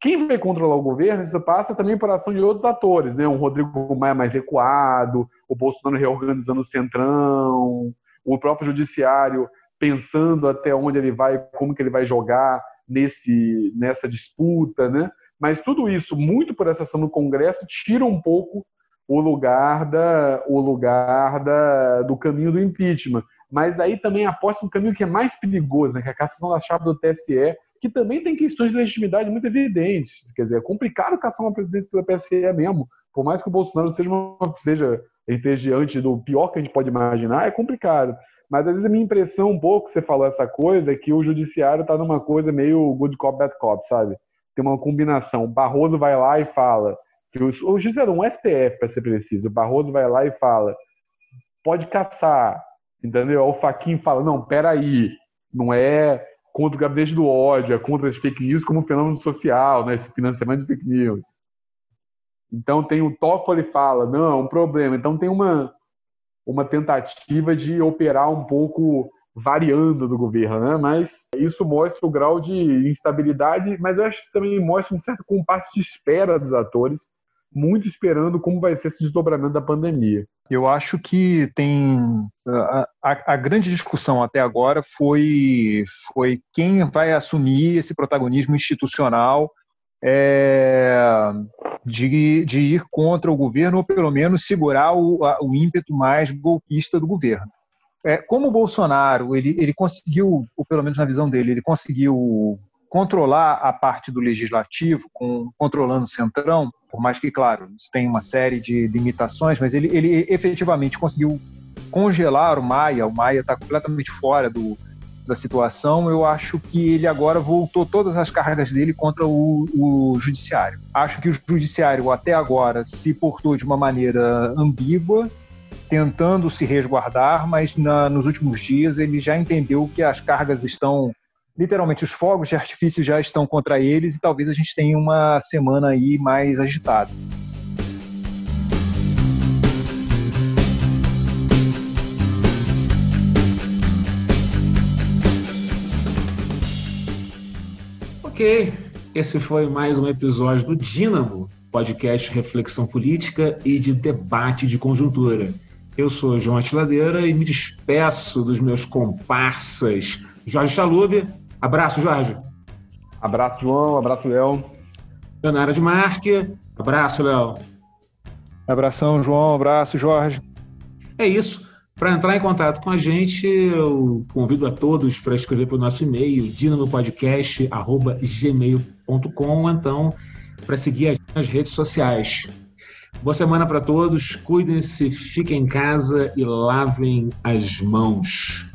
Quem vai controlar o governo, isso passa também por ação de outros atores, né? Um Rodrigo Maia mais recuado, o Bolsonaro reorganizando o centrão, o próprio judiciário pensando até onde ele vai, como que ele vai jogar nesse, nessa disputa, né? Mas tudo isso, muito por essa ação no Congresso, tira um pouco o lugar da, o lugar da, do caminho do impeachment. Mas aí também aposta um caminho que é mais perigoso, né, que é a cassação da chave do TSE, que também tem questões de legitimidade muito evidentes. Quer dizer, é complicado caçar uma presidência pela TSE mesmo. Por mais que o Bolsonaro seja, uma, seja esteja do pior que a gente pode imaginar, é complicado. Mas às vezes a minha impressão, um pouco, que você falou essa coisa, é que o judiciário está numa coisa meio good cop, bad cop, sabe? Tem uma combinação. O Barroso vai lá e fala que os, o era um STF, para ser preciso. O Barroso vai lá e fala: pode caçar, entendeu? O Faquin fala: não, peraí, não é contra o gabinete do ódio, é contra as fake news como fenômeno social, né? esse financiamento de fake news. Então tem o Toffoli fala: não, é um problema. Então tem uma, uma tentativa de operar um pouco variando do governo, né? Mas isso mostra o grau de instabilidade, mas eu acho que também mostra um certo compasso de espera dos atores, muito esperando como vai ser esse desdobramento da pandemia. Eu acho que tem a, a, a, grande discussão até agora foi foi quem vai assumir esse protagonismo institucional é, de, de ir contra o governo ou pelo menos segurar o, a, o ímpeto mais golpista do governo. É, como o Bolsonaro ele, ele conseguiu, ou pelo menos na visão dele, ele conseguiu controlar a parte do legislativo, com, controlando o centrão, por mais que, claro, isso tem uma série de limitações, mas ele, ele efetivamente conseguiu congelar o Maia, o Maia está completamente fora do, da situação, eu acho que ele agora voltou todas as cargas dele contra o, o, judiciário. Acho que o judiciário até agora se portou de uma maneira ambígua tentando se resguardar, mas na, nos últimos dias ele já entendeu que as cargas estão, literalmente, os fogos de artifício já estão contra eles e talvez a gente tenha uma semana aí mais agitada. Ok, esse foi mais um episódio do Dínamo, podcast reflexão política e de debate de conjuntura. Eu sou João Atiladeira e me despeço dos meus comparsas. Jorge Chalube. Abraço, Jorge. Abraço, João. Abraço, Léo. Leonardo de Marque. Abraço, Léo. Abração, João. Abraço, Jorge. É isso. Para entrar em contato com a gente, eu convido a todos para escrever para o nosso e-mail, dinamopodcast.gmail.com, então para seguir as redes sociais. Boa semana para todos, cuidem-se, fiquem em casa e lavem as mãos.